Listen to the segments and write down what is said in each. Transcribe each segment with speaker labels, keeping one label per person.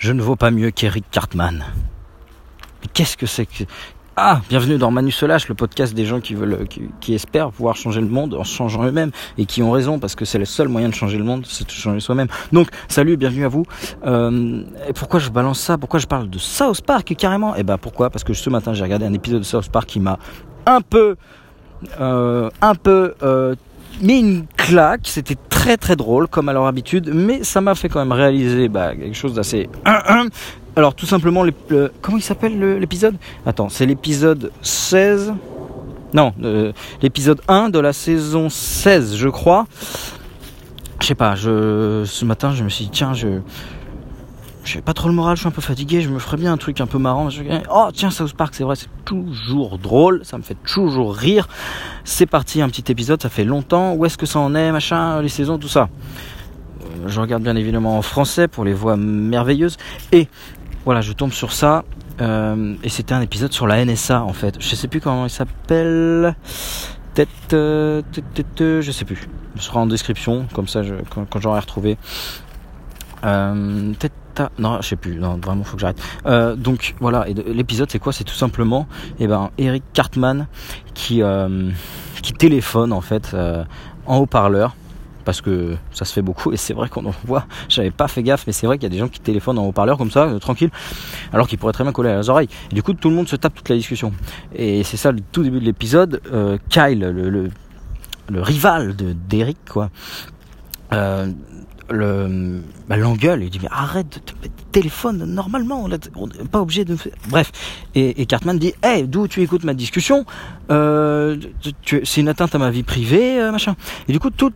Speaker 1: Je ne vaux pas mieux qu'Eric Cartman. Mais qu'est-ce que c'est que... Ah, bienvenue dans Manu Lâche, le podcast des gens qui espèrent pouvoir changer le monde en changeant eux-mêmes et qui ont raison parce que c'est le seul moyen de changer le monde, c'est de changer soi-même. Donc, salut, bienvenue à vous. Euh, pourquoi je balance ça? Pourquoi je parle de South Park carrément? Eh ben, pourquoi? Parce que ce matin, j'ai regardé un épisode de South Park qui m'a un peu, euh, un peu euh, mis une claque. C'était très très drôle comme à leur habitude, mais ça m'a fait quand même réaliser bah, quelque chose d'assez alors tout simplement, comment il s'appelle l'épisode? Attends, c'est l'épisode 16. Non, euh, l'épisode 1 de la saison 16, je crois. Je sais pas, je, ce matin, je me suis dit, tiens, je. J'ai pas trop le moral, je suis un peu fatigué, je me ferais bien un truc un peu marrant. Oh tiens, South Park, c'est vrai, c'est toujours drôle, ça me fait toujours rire. C'est parti, un petit épisode, ça fait longtemps. Où est-ce que ça en est, machin, les saisons, tout ça. Euh, je regarde bien évidemment en français pour les voix merveilleuses. Et voilà, je tombe sur ça. Euh, et c'était un épisode sur la NSA en fait. Je sais plus comment il s'appelle. Tête, euh, je sais plus. Ce sera en description, comme ça je, quand, j'aurai retrouvé. Euh, tête non, je sais plus. Non, vraiment, faut que j'arrête. Euh, donc voilà, l'épisode c'est quoi? C'est tout simplement, eh ben, Eric Cartman qui euh, qui téléphone en fait en haut-parleur parce que ça se fait beaucoup et c'est vrai qu'on en voit. J'avais pas fait gaffe, mais c'est vrai qu'il y a des gens qui téléphonent en haut-parleur comme ça, euh, tranquille, alors qu'ils pourraient très bien coller à leurs oreilles. Et du coup, tout le monde se tape toute la discussion. Et c'est ça le tout début de l'épisode. Euh, Kyle, le, le, rival de d'Eric, quoi. Euh, le bah, l'engueule il dit mais arrête téléphone normalement on n'est pas obligé de bref et, Cartman dit hey d'où tu écoutes ma discussion euh, c'est une atteinte à ma vie privée machin et du coup tout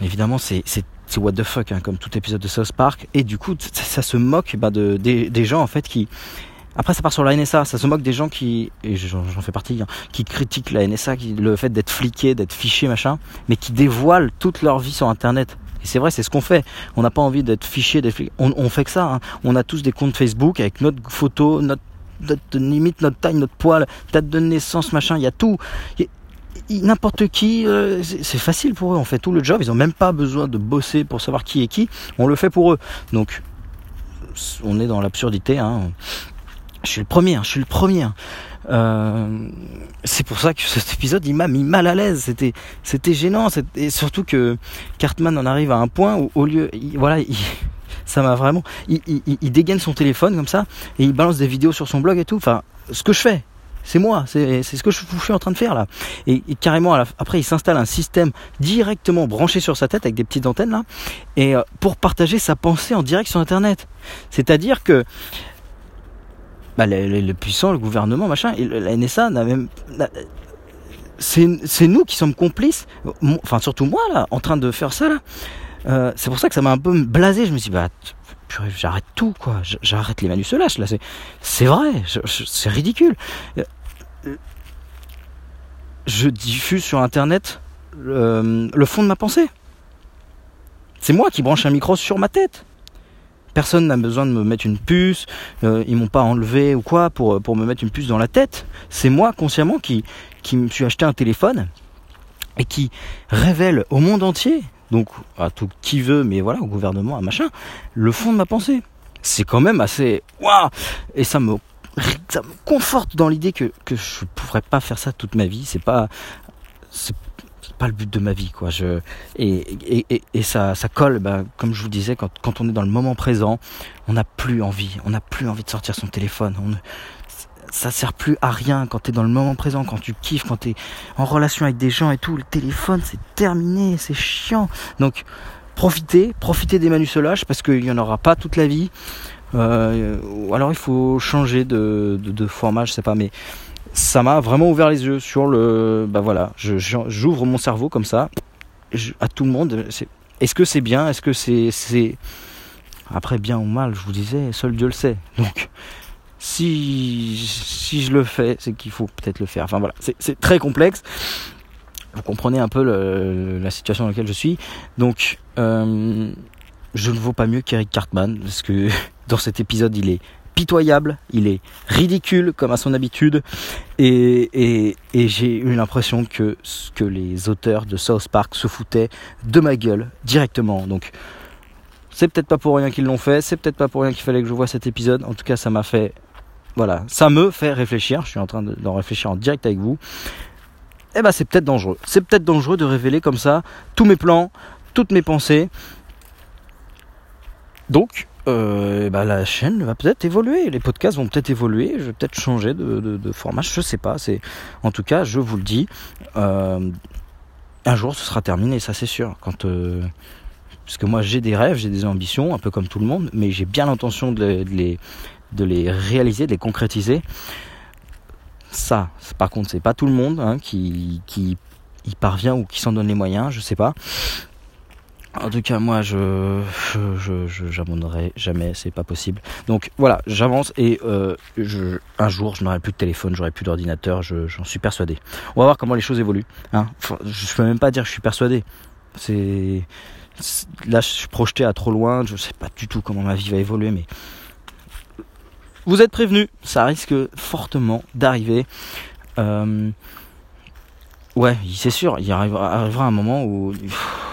Speaker 1: évidemment, c'est what the fuck, hein, comme tout épisode de South Park. Et du coup, ça, se moque bah, de, des, gens en fait qui. Après, ça part sur la NSA. Ça se moque des gens qui, et j'en fais partie, hein, qui critiquent la NSA, le fait d'être fliqué, d'être fiché, machin, mais qui dévoilent toute leur vie sur Internet. C'est vrai, c'est ce qu'on fait. On n'a pas envie d'être fiché, d'être On, on, fait que ça. Hein. On a tous des comptes Facebook avec notre photo, notre, limite, notre taille, notre poil, date de naissance, machin. Il y a tout n'importe qui, euh, c'est facile pour eux, on fait tout le job, ils n'ont même pas besoin de bosser pour savoir qui est qui, on le fait pour eux. Donc, on est dans l'absurdité. Hein. Je suis le premier, hein, je suis le premier. Euh, c'est pour ça que cet épisode il m'a mis mal à l'aise. C'était c'était gênant, et surtout que Cartman en arrive à un point où au lieu, voilà, ça m'a vraiment, il, il, dégaine son téléphone comme ça et il balance des vidéos sur son blog et tout. Enfin, ce que je fais, c'est moi, c'est ce que je, suis en train de faire là. Et, carrément, après, il s'installe un système directement branché sur sa tête avec des petites antennes là, et euh, pour partager sa pensée en direct sur Internet. C'est-à-dire que bah, le, puissant, le gouvernement, machin, la NSA n'a même c'est nous qui sommes complices, enfin surtout moi là, en train de faire ça là. Euh, c'est pour ça que ça m'a un peu blasé. Je me suis dit, bah, j'arrête tout quoi, j'arrête les manus lâche là. C'est vrai, c'est ridicule je diffuse sur internet le, fond de ma pensée. C'est moi qui branche un micro sur ma tête. Personne n'a besoin de me mettre une puce, euh, ils m'ont pas enlevé ou quoi pour, me mettre une puce dans la tête. C'est moi consciemment qui, me suis acheté un téléphone et qui révèle au monde entier, donc à tout qui veut, mais voilà, au gouvernement, à machin, le fond de ma pensée. C'est quand même assez... Waouh Et ça me ça me conforte dans l'idée que, que je pourrais pas faire ça toute ma vie. C'est pas, pas le but de ma vie, quoi. Je, et, et, et, ça, ça colle, bah, comme je vous disais, quand, quand on est dans le moment présent, on n'a plus envie, on n'a plus envie de sortir son téléphone. On, ça sert plus à rien quand tu es dans le moment présent, quand tu kiffes, quand tu es en relation avec des gens et tout. Le téléphone, c'est terminé, c'est chiant. Donc, profitez, profitez des manus lâche parce qu'il y en aura pas toute la vie. Euh, alors il faut changer de, de, format, je sais pas, mais ça m'a vraiment ouvert les yeux sur le. Bah voilà, j'ouvre mon cerveau comme ça à tout le monde. Est-ce que c'est bien Est-ce que c'est après bien ou mal Je vous disais, seul Dieu le sait. Donc si si je le fais, c'est qu'il faut peut-être le faire. Enfin voilà, c'est très complexe. Vous comprenez un peu la situation dans laquelle je suis. Donc euh, je ne vaux pas mieux qu'Eric Cartman parce que dans cet épisode, il est pitoyable, il est ridicule comme à son habitude, et, j'ai eu l'impression que, que les auteurs de South Park se foutaient de ma gueule directement. Donc C'est peut-être pas pour rien qu'ils l'ont fait, c'est peut-être pas pour rien qu'il fallait que je vois cet épisode. En tout cas, ça m'a fait voilà, ça me fait réfléchir. Je suis en train d'en réfléchir en direct avec vous. Eh ben, c'est peut-être dangereux. C'est peut-être dangereux de révéler comme ça tous mes plans, toutes mes pensées. Donc, euh, ben, la chaîne va peut-être évoluer, les podcasts vont peut-être évoluer, je vais peut-être changer de, format, je sais pas. C'est, en tout cas, je vous le dis, euh, un jour ce sera terminé, ça c'est sûr. Euh, parce que moi j'ai des rêves, j'ai des ambitions, un peu comme tout le monde, mais j'ai bien l'intention de les, de les réaliser, de les concrétiser. Ça, par contre, c'est pas tout le monde hein, qui, qui y parvient ou qui s'en donne les moyens, je sais pas. En tout cas, moi, je, je, je jamais, c'est pas possible. Donc voilà, j'avance et euh, je, un jour, je n'aurai plus de téléphone, j'aurai plus d'ordinateur, j'en suis persuadé. On va voir comment les choses évoluent. Hein. je peux même pas dire que je suis persuadé. C'est là, je suis projeté à trop loin. Je sais pas du tout comment ma vie va évoluer, mais vous êtes prévenus, ça risque fortement d'arriver. Euh, ouais, c'est sûr, il arrivera, un moment où,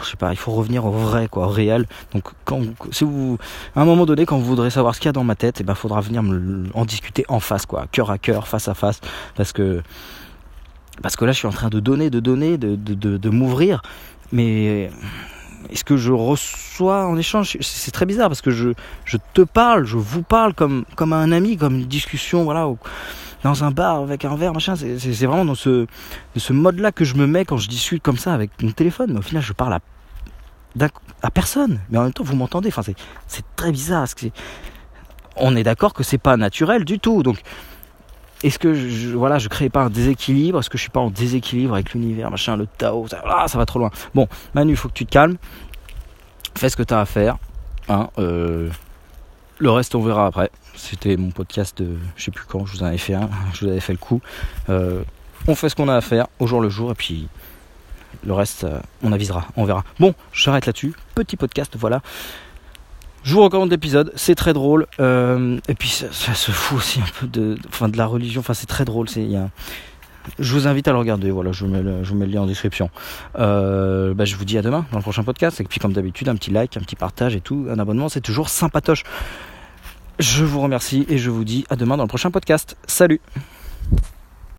Speaker 1: je sais pas, il faut revenir au vrai, quoi, au réel. Donc, quand, si vous, à un moment donné, quand vous voudrez savoir ce qu'il y a dans ma tête, il eh ben, faudra venir en discuter en face, quoi, cœur à cœur, face à face, parce que, parce là, je suis en train de donner, de donner, de, m'ouvrir, mais est-ce que je reçois en échange? C'est très bizarre parce que je, je te parle, je vous parle comme, comme un ami, comme une discussion, voilà, dans un bar avec un verre, machin. C'est vraiment dans ce, mode-là que je me mets quand je discute comme ça avec mon téléphone. Mais au final, je parle à, personne. Mais en même temps, vous m'entendez. Enfin, c'est très bizarre. on est d'accord que c'est pas naturel du tout. Donc, est-ce que je, voilà, je crée pas un déséquilibre? Est-ce que je suis pas en déséquilibre avec l'univers, machin, le Tao ça, ah, ça va trop loin. Bon, Manu, il faut que tu te calmes. Fais ce que tu as à faire. Hein, euh, le reste, on verra après. C'était mon podcast, de, je sais plus quand, je vous en avais fait un, je vous avais fait le coup. Euh, on fait ce qu'on a à faire au jour le jour et puis le reste, euh, on avisera, on verra. Bon, j'arrête là-dessus. Petit podcast, voilà. Je vous recommande l'épisode, c'est très drôle. Euh, et puis ça, se fout aussi un peu de, enfin, de la religion. Enfin, c'est très drôle. C'est, Je vous invite à le regarder. Voilà, je vous mets le, lien en description. Euh, bah, je vous dis à demain dans le prochain podcast. Et puis comme d'habitude, un petit like, un petit partage et tout, un abonnement, c'est toujours sympatoche. Je vous remercie et je vous dis à demain dans le prochain podcast. Salut